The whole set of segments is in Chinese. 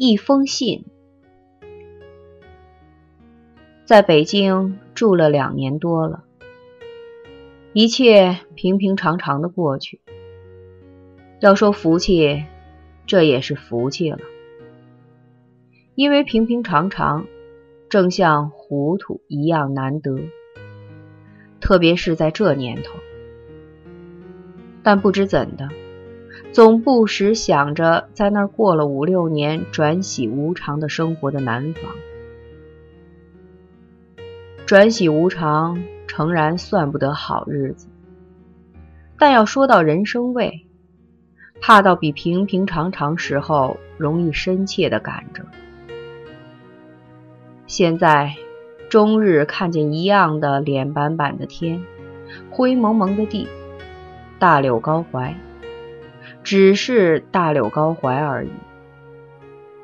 一封信。在北京住了两年多了，一切平平常常的过去。要说福气，这也是福气了，因为平平常常，正像糊涂一样难得，特别是在这年头。但不知怎的。总不时想着在那儿过了五六年转喜无常的生活的南方，转喜无常诚然算不得好日子，但要说到人生味，怕到比平平常常时候容易深切的感着。现在终日看见一样的脸板板的天，灰蒙蒙的地，大柳高槐。只是大柳高怀而已。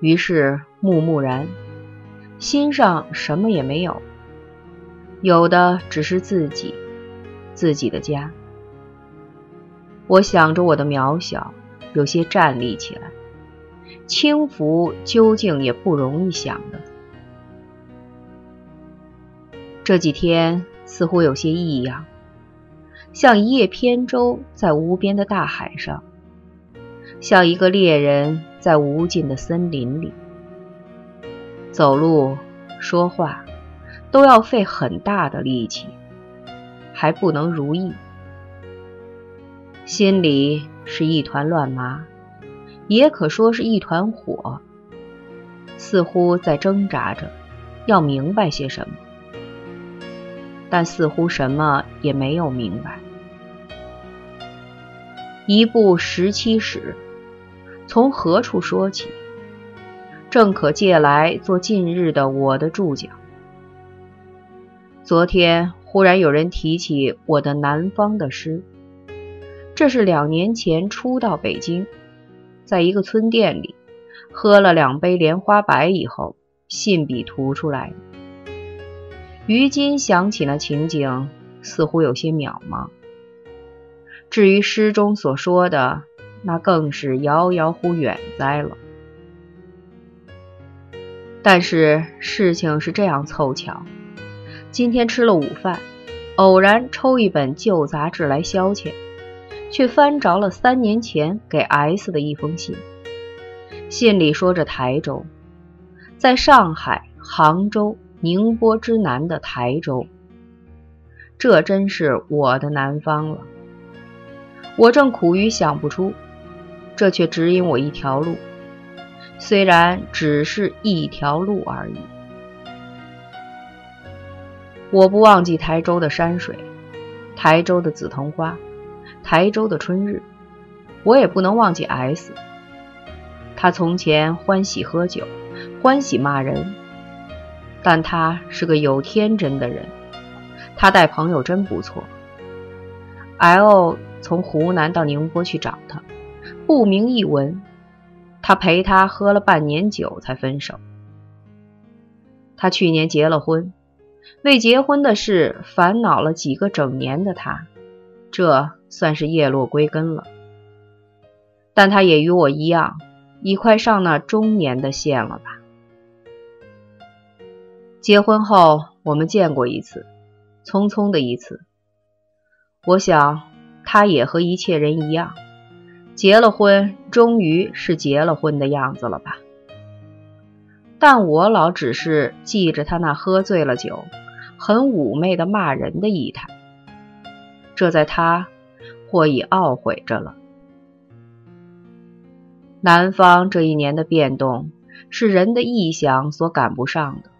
于是木木然，心上什么也没有，有的只是自己，自己的家。我想着我的渺小，有些站立起来。轻浮究竟也不容易想的。这几天似乎有些异样，像一叶扁舟在无边的大海上。像一个猎人在无尽的森林里走路、说话，都要费很大的力气，还不能如意。心里是一团乱麻，也可说是一团火，似乎在挣扎着，要明白些什么，但似乎什么也没有明白。一部十七史。从何处说起？正可借来做近日的我的注脚。昨天忽然有人提起我的南方的诗，这是两年前初到北京，在一个村店里喝了两杯莲花白以后，信笔涂出来的。于今想起那情景，似乎有些渺茫。至于诗中所说的，那更是遥遥乎远哉了。但是事情是这样凑巧，今天吃了午饭，偶然抽一本旧杂志来消遣，却翻着了三年前给 S 的一封信。信里说着台州，在上海、杭州、宁波之南的台州，这真是我的南方了。我正苦于想不出。这却指引我一条路，虽然只是一条路而已。我不忘记台州的山水，台州的紫藤花，台州的春日。我也不能忘记 S。他从前欢喜喝酒，欢喜骂人，但他是个有天真的人。他带朋友真不错。L 从湖南到宁波去找他。不明一文，他陪他喝了半年酒才分手。他去年结了婚，为结婚的事烦恼了几个整年的他，这算是叶落归根了。但他也与我一样，已快上那中年的线了吧？结婚后我们见过一次，匆匆的一次。我想他也和一切人一样。结了婚，终于是结了婚的样子了吧？但我老只是记着他那喝醉了酒、很妩媚的骂人的仪态，这在他或已懊悔着了。南方这一年的变动是人的臆想所赶不上的。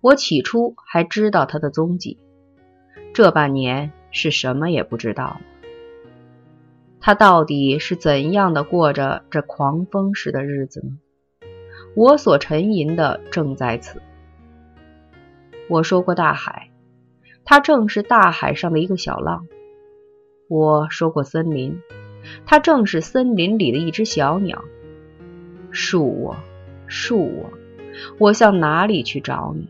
我起初还知道他的踪迹，这半年是什么也不知道了。他到底是怎样的过着这狂风时的日子呢？我所沉吟的正在此。我说过大海，它正是大海上的一个小浪；我说过森林，它正是森林里的一只小鸟。恕我，恕我，我向哪里去找你？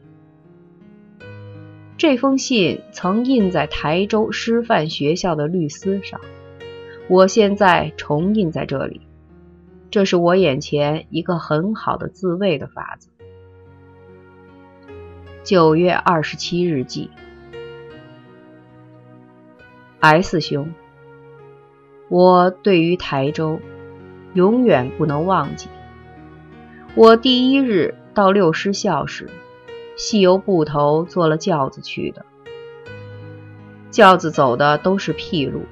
这封信曾印在台州师范学校的绿丝上。我现在重印在这里，这是我眼前一个很好的自卫的法子。九月二十七日记，S 兄，我对于台州永远不能忘记。我第一日到六师校时，系由部头坐了轿子去的，轿子走的都是僻路，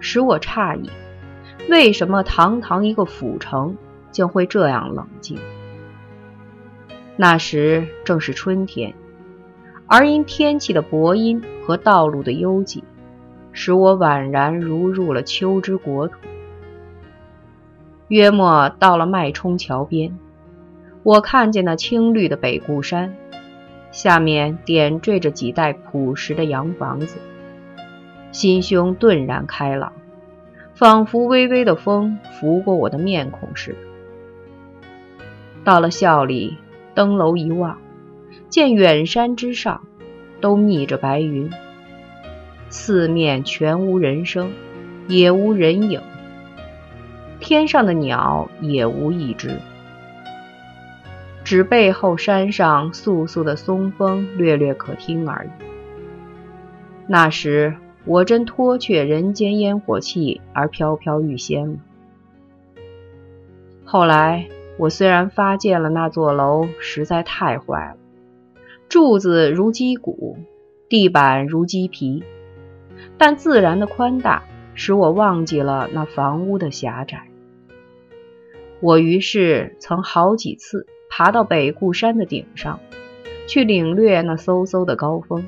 使我诧异，为什么堂堂一个府城，竟会这样冷静？那时正是春天，而因天气的薄阴和道路的幽寂，使我宛然如入了秋之国土。约莫到了麦冲桥边，我看见那青绿的北固山，下面点缀着几代朴实的洋房子，心胸顿然开朗，仿佛微微的风拂过我的面孔似的。到了校里。登楼一望，见远山之上都密着白云，四面全无人声，也无人影，天上的鸟也无一只，只背后山上簌簌的松风略略可听而已。那时我真脱却人间烟火气而飘飘欲仙了。后来。我虽然发现了那座楼实在太坏了，柱子如鸡骨，地板如鸡皮，但自然的宽大使我忘记了那房屋的狭窄。我于是曾好几次爬到北固山的顶上，去领略那嗖嗖的高峰，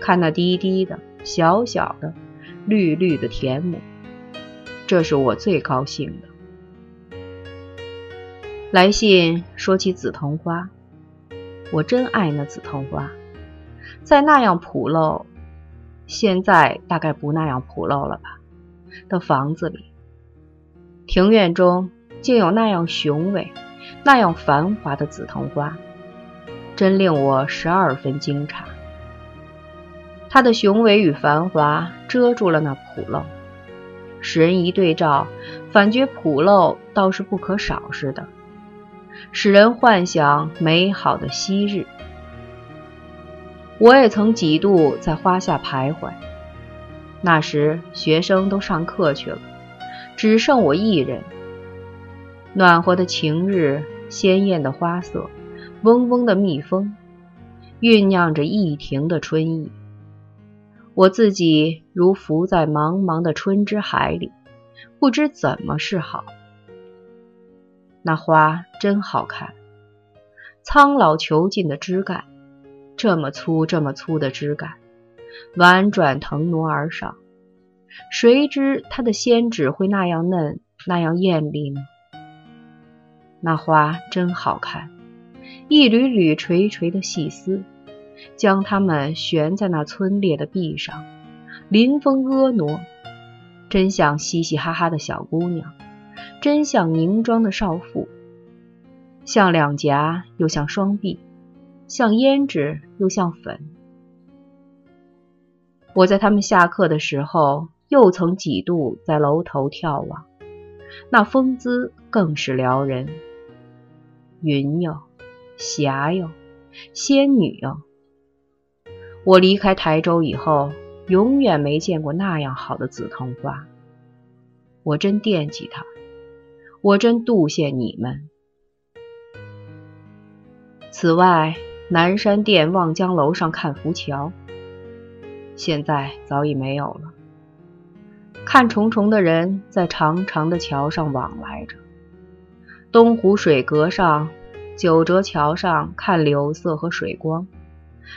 看那低低的、小小的、绿绿的田亩，这是我最高兴的。来信说起紫藤花，我真爱那紫藤花，在那样朴陋，现在大概不那样朴陋了吧？的房子里，庭院中竟有那样雄伟、那样繁华的紫藤花，真令我十二分惊诧。它的雄伟与繁华遮住了那朴陋，使人一对照，反觉朴陋倒是不可少似的。使人幻想美好的昔日。我也曾几度在花下徘徊，那时学生都上课去了，只剩我一人。暖和的晴日，鲜艳的花色，嗡嗡的蜜蜂，酝酿着一庭的春意。我自己如浮在茫茫的春之海里，不知怎么是好。那花真好看，苍老遒劲的枝干，这么粗这么粗的枝干，婉转腾挪而上，谁知它的仙指会那样嫩，那样艳丽呢？那花真好看，一缕缕垂垂的细丝，将它们悬在那皴裂的壁上，临风婀娜，真像嘻嘻哈哈的小姑娘。真像凝妆的少妇，像两颊又像双臂，像胭脂又像粉。我在他们下课的时候，又曾几度在楼头眺望，那风姿更是撩人。云哟，霞哟，仙女哟！我离开台州以后，永远没见过那样好的紫藤花，我真惦记它。我真妒羡你们。此外，南山殿望江楼上看浮桥，现在早已没有了。看重重的人在长长的桥上往来着。东湖水阁上、九折桥上看柳色和水光，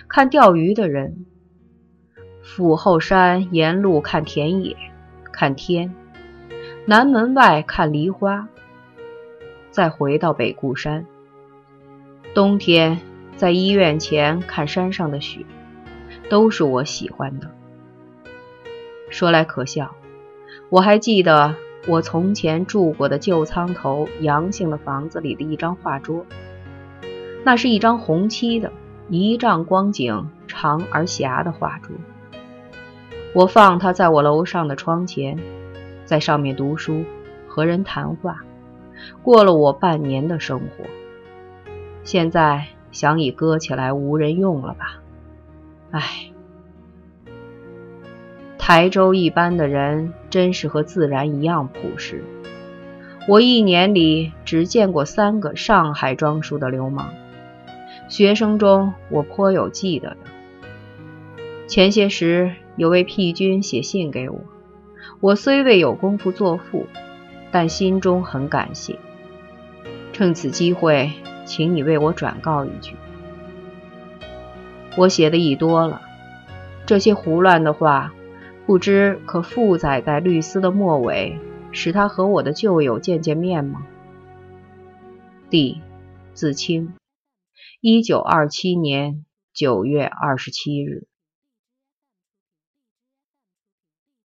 看钓鱼的人。府后山沿路看田野，看天。南门外看梨花。再回到北固山，冬天在医院前看山上的雪，都是我喜欢的。说来可笑，我还记得我从前住过的旧仓头杨姓的房子里的一张画桌，那是一张红漆的一丈光景长而狭的画桌。我放它在我楼上的窗前，在上面读书，和人谈话。过了我半年的生活。现在想已搁起来无人用了吧？唉，台州一般的人真是和自然一样朴实。我一年里只见过三个上海装束的流氓。学生中我颇有记得的。前些时有位僻君写信给我，我虽未有功夫作赋，但心中很感谢。趁此机会。请你为我转告一句，我写的已多了，这些胡乱的话，不知可附载在律司的末尾，使他和我的旧友见见面吗？弟，自清，一九二七年九月二十七日。